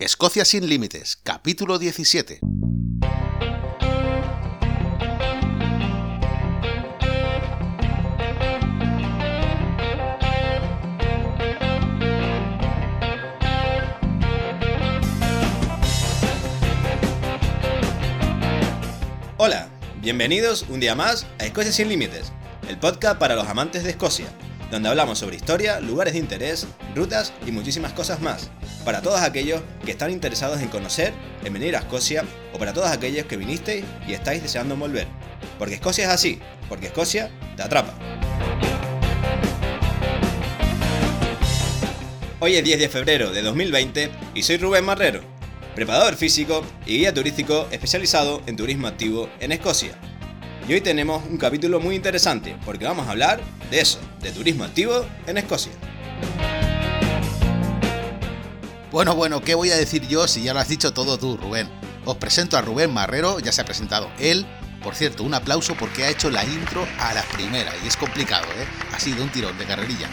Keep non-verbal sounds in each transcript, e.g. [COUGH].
Escocia sin Límites, capítulo 17. Hola, bienvenidos un día más a Escocia sin Límites, el podcast para los amantes de Escocia, donde hablamos sobre historia, lugares de interés, rutas y muchísimas cosas más, para todos aquellos que están interesados en conocer, en venir a Escocia, o para todos aquellos que vinisteis y estáis deseando volver. Porque Escocia es así, porque Escocia te atrapa. Hoy es 10 de febrero de 2020 y soy Rubén Marrero, preparador físico y guía turístico especializado en turismo activo en Escocia. Y hoy tenemos un capítulo muy interesante porque vamos a hablar de eso, de turismo activo en Escocia. Bueno, bueno, ¿qué voy a decir yo si ya lo has dicho todo tú, Rubén? Os presento a Rubén Marrero, ya se ha presentado él. Por cierto, un aplauso porque ha hecho la intro a la primera y es complicado, ¿eh? Ha sido un tirón de carrerilla.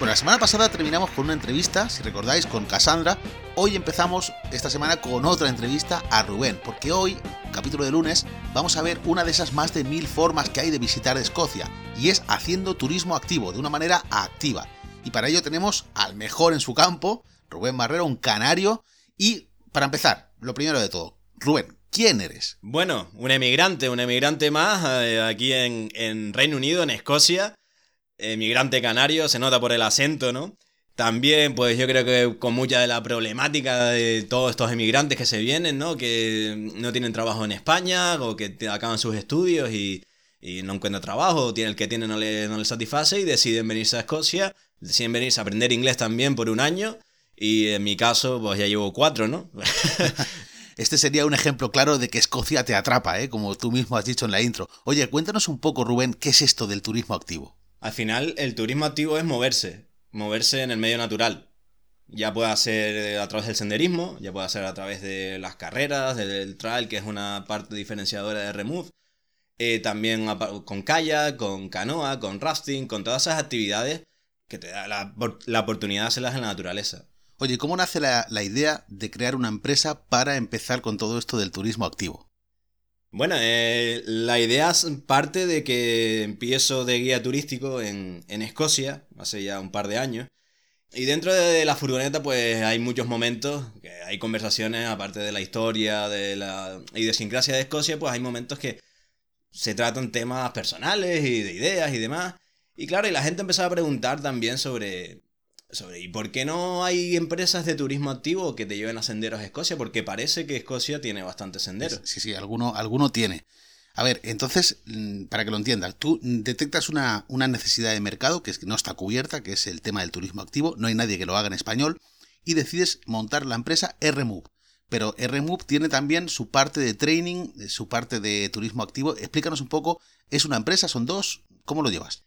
Bueno, la semana pasada terminamos con una entrevista, si recordáis, con Cassandra. Hoy empezamos esta semana con otra entrevista a Rubén, porque hoy, capítulo de lunes, vamos a ver una de esas más de mil formas que hay de visitar Escocia, y es haciendo turismo activo, de una manera activa. Y para ello tenemos al mejor en su campo, Rubén Marrero, un canario. Y para empezar, lo primero de todo, Rubén, ¿quién eres? Bueno, un emigrante, un emigrante más eh, aquí en, en Reino Unido, en Escocia emigrante canario, se nota por el acento, ¿no? También, pues yo creo que con mucha de la problemática de todos estos emigrantes que se vienen, ¿no? Que no tienen trabajo en España o que acaban sus estudios y, no encuentran trabajo, o el que tiene no le, no le satisface y deciden venirse a Escocia, deciden venirse a aprender inglés también por un año y en mi caso, pues ya llevo cuatro, ¿no? [LAUGHS] Este sería un ejemplo claro de que Escocia te atrapa, ¿eh? como tú mismo has dicho en la intro. Oye, cuéntanos un poco, Rubén, ¿qué es esto del turismo activo? Al final, el turismo activo es moverse, moverse en el medio natural. Ya puede ser a través del senderismo, ya puede ser a través de las carreras, del trail, que es una parte diferenciadora de Remove. Eh, también con kayak, con canoa, con rafting, con todas esas actividades que te da la, oportunidad de hacerlas en la naturaleza. Oye, ¿cómo nace la idea de crear una empresa para empezar con todo esto del turismo activo? Bueno, eh, la idea parte de que empiezo de guía turístico en, Escocia, hace ya un par de años. Y dentro de la furgoneta, pues hay muchos momentos, que hay conversaciones, aparte de la historia, de la idiosincrasia de Escocia, pues hay momentos que se tratan temas personales y de ideas y demás. Y claro, y la gente empezó a preguntar también sobre ¿Y por qué no hay empresas de turismo activo que te lleven a senderos a Escocia? Porque parece que Escocia tiene bastantes senderos. Sí, sí, alguno, alguno tiene. A ver, entonces, mm, para que lo entiendas, tú detectas una, una necesidad de mercado que, que no está cubierta, que es el tema del turismo activo, no hay nadie que lo haga en español, y decides montar la empresa RMove. Pero RMove tiene también su parte de training, su parte de turismo activo. Explícanos un poco, ¿es una empresa? ¿Son dos? ¿Cómo lo llevas?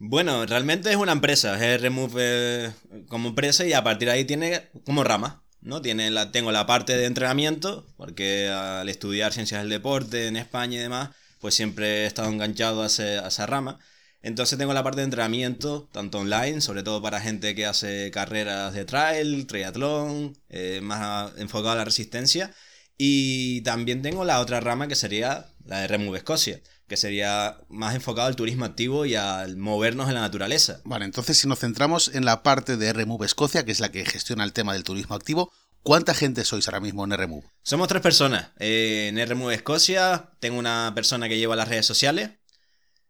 Bueno, realmente es una empresa, es Remove eh, como empresa y a partir de ahí tiene como rama, ¿no? Tiene la, tengo la parte de entrenamiento, porque al estudiar ciencias del deporte en España y demás, pues siempre he estado enganchado a, esa rama. Entonces tengo la parte de entrenamiento, tanto online, sobre todo para gente que hace carreras de trail, triatlón, eh, más enfocado a la resistencia. Y también tengo la otra rama que sería la de Remove Escocia que sería más enfocado al turismo activo y al movernos en la naturaleza. Vale, entonces si nos centramos en la parte de Remove Escocia, que es la que gestiona el tema del turismo activo, ¿cuánta gente sois ahora mismo en Remove? Somos tres personas. Eh, en Remove Escocia tengo una persona que lleva las redes sociales,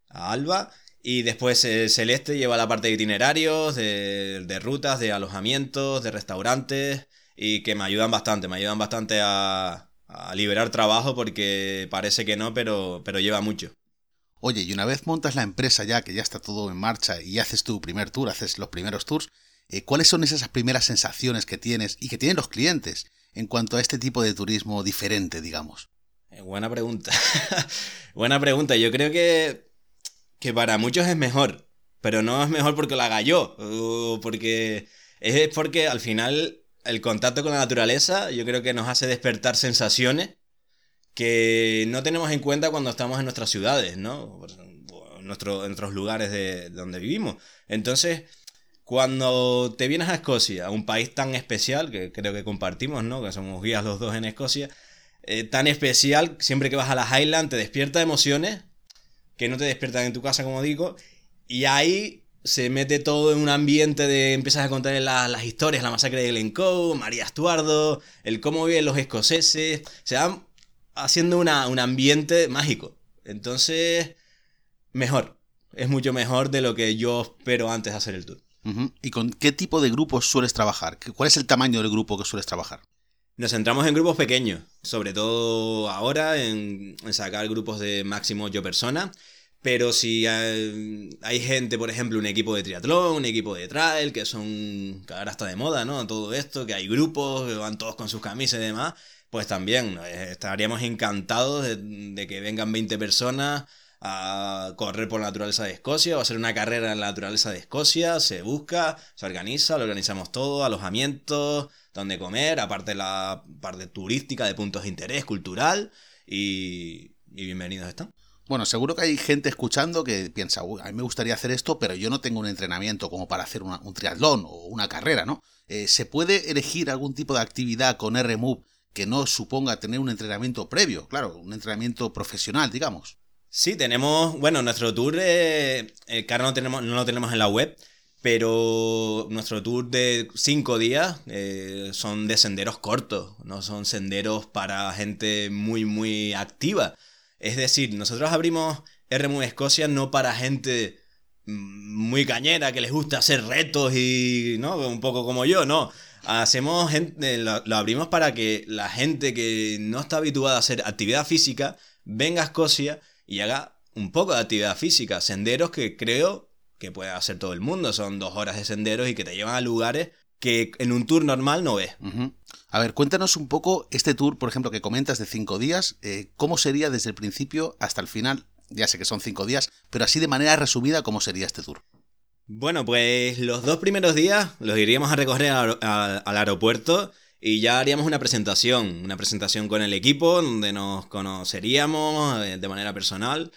a Alba, y después eh, Celeste lleva la parte de itinerarios, de, de rutas, de alojamientos, de restaurantes, y que me ayudan bastante, me ayudan bastante a, a liberar trabajo porque parece que no, pero, pero lleva mucho. Oye, y una vez montas la empresa ya, que ya está todo en marcha y haces tu primer tour, haces los primeros tours, eh, ¿cuáles son esas primeras sensaciones que tienes y que tienen los clientes en cuanto a este tipo de turismo diferente, digamos? Eh, buena pregunta. [LAUGHS] buena pregunta. Yo creo que, que para muchos es mejor, pero no es mejor porque lo haga yo, porque es porque al final el contacto con la naturaleza yo creo que nos hace despertar sensaciones que no tenemos en cuenta cuando estamos en nuestras ciudades, ¿no? En, nuestros lugares de, donde vivimos. Entonces, Cuando te vienes a Escocia, un país tan especial, que creo que compartimos, ¿no? Que somos guías los dos en Escocia, eh, tan especial, siempre que vas a la Highland te despierta emociones que no te despiertan en tu casa, como digo, y ahí se mete todo en un ambiente de empiezas a contar las historias, la masacre de Glencoe, María Estuardo, el cómo viven los escoceses, se van haciendo un ambiente mágico. Entonces, mejor, es mucho mejor de lo que yo espero antes de hacer el tour. ¿Y con qué tipo de grupos sueles trabajar? ¿Cuál es el tamaño del grupo que sueles trabajar? Nos centramos en grupos pequeños, sobre todo ahora en, sacar grupos de máximo 8 personas. Pero si hay, gente, por ejemplo, un equipo de triatlón, un equipo de trail, que son, que ahora está de moda, ¿no? Todo esto, que hay grupos, que van todos con sus camisas y demás, pues también eh, estaríamos encantados de, que vengan 20 personas a correr por la naturaleza de Escocia o hacer una carrera en la naturaleza de Escocia, se busca, se organiza, lo organizamos todo, alojamientos, donde comer, aparte la parte turística de puntos de interés cultural y, bienvenidos están. Bueno, seguro que hay gente escuchando que piensa, a mí me gustaría hacer esto, pero yo no tengo un entrenamiento como para hacer un triatlón o una carrera, ¿no? Eh, ¿Se puede elegir algún tipo de actividad con RMUV que no suponga tener un entrenamiento previo? Claro, un entrenamiento profesional, digamos. Sí, tenemos, bueno, nuestro tour, eh, eh no, tenemos, no lo tenemos en la web, pero nuestro tour de cinco días eh, son de senderos cortos, no son senderos para gente muy, muy activa. Es decir, nosotros abrimos RMU Escocia no para gente muy cañera que les gusta hacer retos y, ¿no? Un poco como yo, no. Hacemos gente, lo, lo abrimos para que la gente que no está habituada a hacer actividad física venga a Escocia y haga un poco de actividad física. Senderos que creo que puede hacer todo el mundo. Son dos horas de senderos y que te llevan a lugares que en un tour normal no ves. A ver, cuéntanos un poco este tour, por ejemplo, que comentas de cinco días. Eh, ¿Cómo sería desde el principio hasta el final? Ya sé que son cinco días, pero así de manera resumida, ¿cómo sería este tour? Bueno, pues los dos primeros días los iríamos a recorrer al aeropuerto y ya haríamos una presentación, una presentación con el equipo, donde nos conoceríamos eh, de manera personal.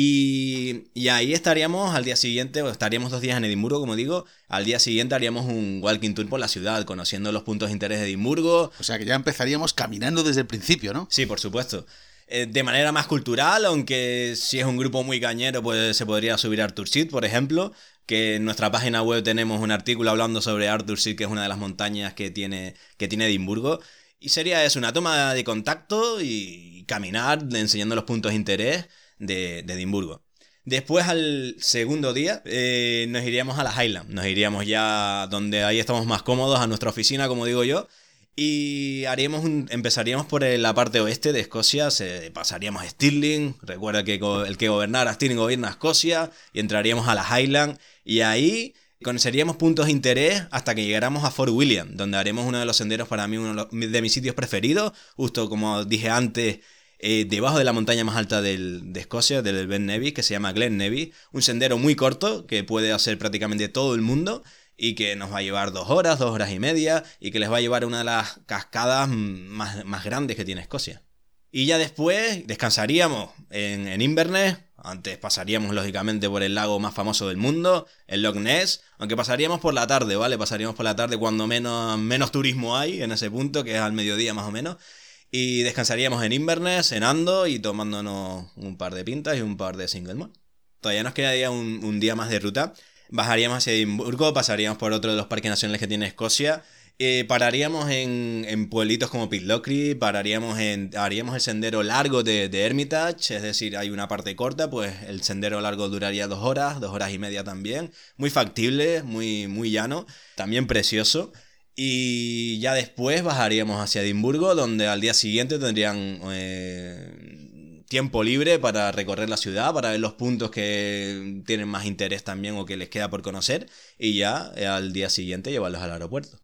Y, y, ahí estaríamos al día siguiente, o estaríamos dos días en Edimburgo, como digo. Al día siguiente haríamos un walking tour por la ciudad, conociendo los puntos de interés de Edimburgo. O sea que ya empezaríamos caminando desde el principio, ¿no? Sí, por supuesto. Eh, de manera más cultural, aunque si es un grupo muy cañero, pues se podría subir a Arthur Seat, por ejemplo, que en nuestra página web tenemos un artículo hablando sobre Arthur Seat, que es una de las montañas que tiene, que tiene Edimburgo. Y sería eso, una toma de contacto y caminar enseñando los puntos de interés de, Edimburgo. Después al segundo día eh, nos iríamos a la Highland, nos iríamos ya donde ahí estamos más cómodos, a nuestra oficina, como digo yo, y haríamos empezaríamos por la parte oeste de Escocia, se, pasaríamos a Stirling, recuerda que el que gobernara Stirling gobierna Escocia, y entraríamos a la Highland, y ahí conoceríamos puntos de interés hasta que llegáramos a Fort William, donde haremos uno de los senderos para mí, uno de mis sitios preferidos, justo como dije antes, eh, debajo de la montaña más alta de Escocia, del Ben Nevis, que se llama Glen Nevis, un sendero muy corto que puede hacer prácticamente todo el mundo y que nos va a llevar dos horas, dos horas y media, y que les va a llevar una de las cascadas más, más grandes que tiene Escocia. Y ya después descansaríamos en, en, Inverness, antes pasaríamos lógicamente por el lago más famoso del mundo, el Loch Ness, aunque pasaríamos por la tarde, ¿vale? Pasaríamos por la tarde cuando menos, menos turismo hay en ese punto, que es al mediodía más o menos. Y descansaríamos en Inverness, cenando y tomándonos un par de pintas y un par de single malt. Todavía nos quedaría un, un día más de ruta bajaríamos hacia Edimburgo, pasaríamos por otro de los parques nacionales que tiene Escocia. Eh, pararíamos en, en, pueblitos como Pitlochry, pararíamos en, haríamos el sendero largo de, de, Hermitage, es decir, hay una parte corta, pues el sendero largo duraría dos horas, dos horas y media también, muy factible, muy, muy llano, también precioso. Y ya después bajaríamos hacia Edimburgo, donde al día siguiente tendrían eh, tiempo libre para recorrer la ciudad, para ver los puntos que tienen más interés también o que les queda por conocer y ya eh, al día siguiente llevarlos al aeropuerto.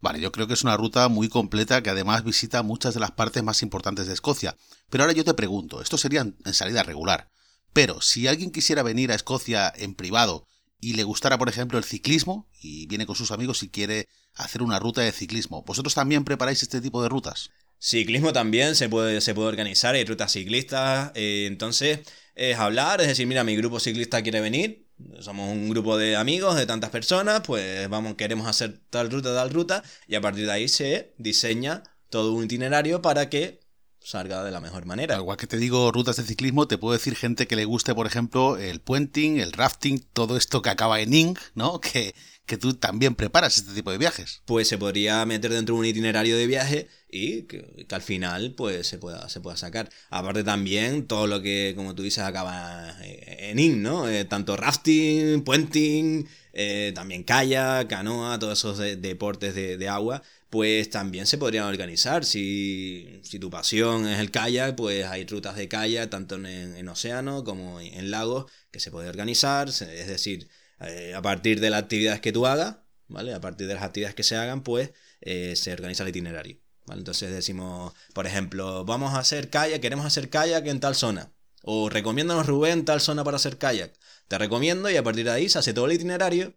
Vale, yo creo que es una ruta muy completa que además visita muchas de las partes más importantes de Escocia. Pero ahora yo te pregunto, esto sería en salida regular. Pero si alguien quisiera venir a Escocia en privado y le gustara, por ejemplo, el ciclismo y viene con sus amigos y quiere hacer una ruta de ciclismo, ¿vosotros también preparáis este tipo de rutas? Ciclismo también se puede, se puede organizar, hay rutas ciclistas, eh, entonces es hablar, es decir, mira, mi grupo ciclista quiere venir, Somos un grupo de amigos, de tantas personas, pues vamos, queremos hacer tal ruta, tal ruta, y a partir de ahí se diseña todo un itinerario para que salga de la mejor manera. Igual que te digo rutas de ciclismo, te puedo decir gente que le guste, por ejemplo, el puenting, el rafting, todo esto que acaba en ing, ¿no? Que, que tú también preparas este tipo de viajes. Pues se podría meter dentro de un itinerario de viaje y que, al final pues se pueda, se pueda sacar. Aparte también todo lo que, como tú dices, acaba en ing, ¿no? Eh, tanto rafting, puenting, eh, también kayak, canoa, todos esos deportes de, de agua pues también se podrían organizar. Si, si, tu pasión es el kayak, pues hay rutas de kayak tanto en, en océano como en, lagos que se puede organizar. Es decir, eh, a partir de las actividades que tú hagas, ¿vale? A partir de las actividades que se hagan, pues eh, se organiza el itinerario. ¿vale? Entonces decimos, por ejemplo, vamos a hacer kayak, queremos hacer kayak en tal zona. O recomiéndanos Rubén tal zona para hacer kayak. Te recomiendo y a partir de ahí se hace todo el itinerario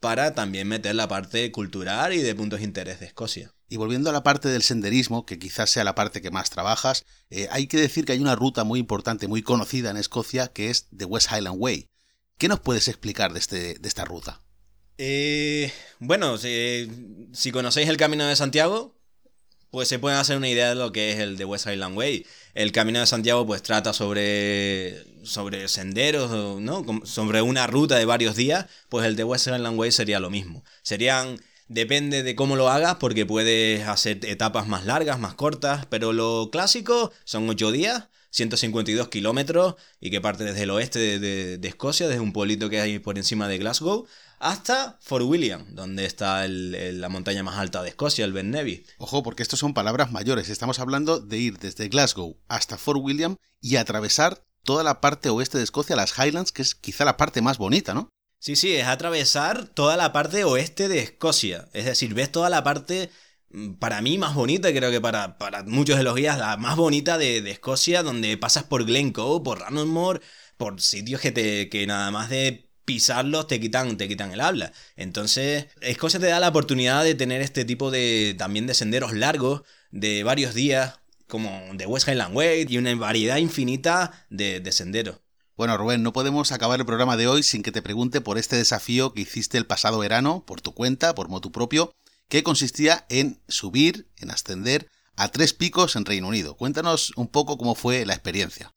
para también meter la parte cultural y de puntos de interés de Escocia. Y volviendo a la parte del senderismo, que quizás sea la parte que más trabajas, eh, hay que decir que hay una ruta muy importante, muy conocida en Escocia, que es The West Highland Way. ¿Qué nos puedes explicar de, este, de esta ruta? Eh, bueno, si, si conocéis el Camino de Santiago, pues se pueden hacer una idea de lo que es el The West Highland Way. El Camino de Santiago pues trata sobre, sobre senderos, ¿no? Sobre una ruta de varios días, pues el The West Highland Way sería lo mismo. Serían, depende de cómo lo hagas, porque puedes hacer etapas más largas, más cortas, pero lo clásico son 8 días 152 kilómetros y que parte desde el oeste de, Escocia, desde un pueblito que hay por encima de Glasgow, hasta Fort William, donde está la montaña más alta de Escocia, el Ben Nevis. Ojo, porque estos son palabras mayores. Estamos hablando de ir desde Glasgow hasta Fort William y atravesar toda la parte oeste de Escocia, las Highlands, que es quizá la parte más bonita, ¿no? Sí, sí, es atravesar toda la parte oeste de Escocia. Es decir, ves toda la parte Mm, para mí más bonita, creo que para, para muchos de los guías, la más bonita de, Escocia, donde pasas por Glencoe, por Ranelmore, por sitios que, te, que nada más de pisarlos te quitan, te quitan el habla. Entonces, Escocia te da la oportunidad de tener este tipo de también de senderos largos, de varios días, como de West Highland Way, y una variedad infinita de, de senderos. Bueno, Rubén, no podemos acabar el programa de hoy sin que te pregunte por este desafío que hiciste el pasado verano, por tu cuenta, por motu propio, que consistía en subir, en ascender a tres picos en Reino Unido. Cuéntanos un poco cómo fue la experiencia.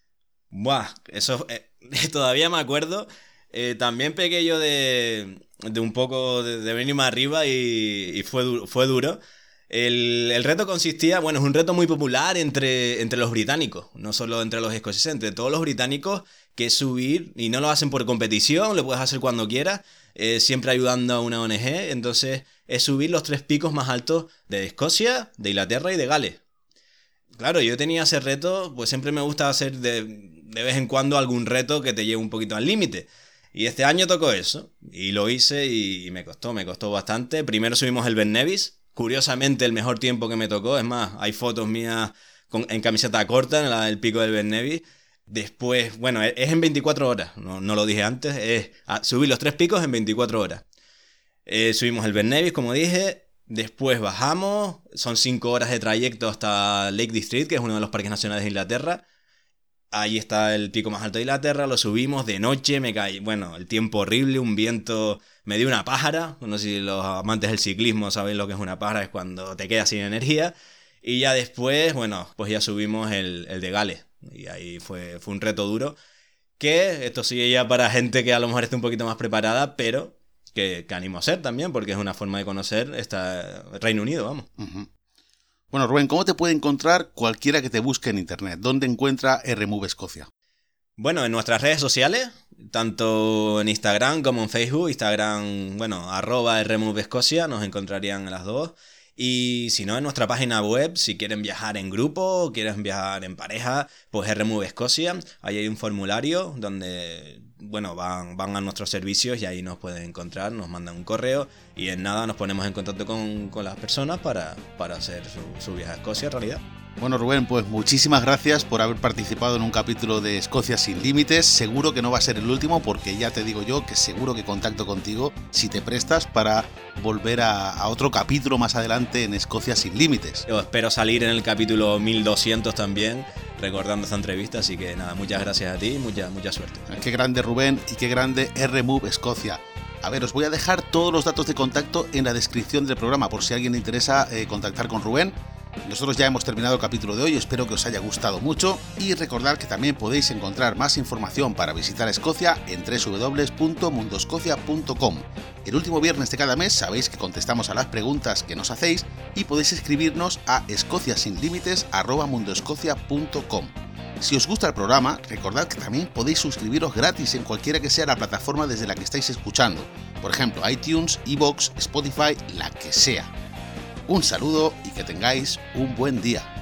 Buah, eso eh, [LAUGHS] todavía me acuerdo. Eh, también pegué yo de, de un poco de, venir más arriba y, fue, fue duro. El, el, reto consistía, bueno, es un reto muy popular entre, entre los británicos, no solo entre los escoceses, entre todos los británicos, que subir, y no lo hacen por competición, lo puedes hacer cuando quieras, eh, siempre ayudando a una ONG, entonces es subir los tres picos más altos de Escocia, de Inglaterra y de Gales. Claro, yo tenía ese reto, pues siempre me gusta hacer de, de vez en cuando algún reto que te lleve un poquito al límite. Y este año tocó eso, y lo hice y, me costó, me costó bastante. Primero subimos el Ben Nevis, curiosamente el mejor tiempo que me tocó, es más, hay fotos mías en camiseta corta en el pico del Ben Nevis Después, bueno, es en 24 horas, no, lo dije antes, es subir los tres picos en 24 horas. Eh, subimos el Ben Nevis, como dije, después bajamos, son 5 horas de trayecto hasta Lake District, que es uno de los parques nacionales de Inglaterra. Ahí está el pico más alto de Inglaterra, lo subimos de noche, me caí, bueno, el tiempo horrible, un viento, me dio una pájara, no sé si los amantes del ciclismo saben lo que es una pájara, es cuando te quedas sin energía. Y ya después, bueno, pues ya subimos el, el de Gales, y ahí fue, fue un reto duro. Que esto sigue ya para gente que a lo mejor esté un poquito más preparada, pero que, que animo a ser también, porque es una forma de conocer esta Reino Unido, vamos. Bueno, Rubén, ¿cómo te puede encontrar cualquiera que te busque en internet? ¿Dónde encuentra RMove Escocia? Bueno, en nuestras redes sociales, tanto en Instagram como en Facebook, Instagram, bueno, arroba RMove Escocia, nos encontrarían en las dos. Y si no, en nuestra página web, si quieren viajar en grupo, quieren viajar en pareja, pues Remove Escocia. Ahí hay un formulario donde, bueno, van, van a nuestros servicios y ahí nos pueden encontrar, nos mandan un correo y en nada nos ponemos en contacto con, las personas para, para hacer su, su viaje a Escocia en realidad. Bueno, Rubén, pues muchísimas gracias por haber participado en un capítulo de Escocia sin límites. Seguro que no va a ser el último porque ya te digo yo que seguro que contacto contigo si te prestas para volver a, otro capítulo más adelante en Escocia sin límites. Yo espero salir en el capítulo 1200 también recordando esta entrevista, así que nada, muchas gracias a ti y mucha, mucha suerte. Qué grande Rubén y qué grande R-Move Escocia. A ver, os voy a dejar todos los datos de contacto en la descripción del programa por si a alguien le interesa eh, contactar con Rubén. Nosotros ya hemos terminado el capítulo de hoy, espero que os haya gustado mucho y recordad que también podéis encontrar más información para visitar Escocia en www.mundoscocia.com. El último viernes de cada mes sabéis que contestamos a las preguntas que nos hacéis y podéis escribirnos a escociasinlímites.com. Si os gusta el programa, recordad que también podéis suscribiros gratis en cualquiera que sea la plataforma desde la que estáis escuchando. Por ejemplo, iTunes, Evox, Spotify, la que sea. Un saludo y que tengáis un buen día.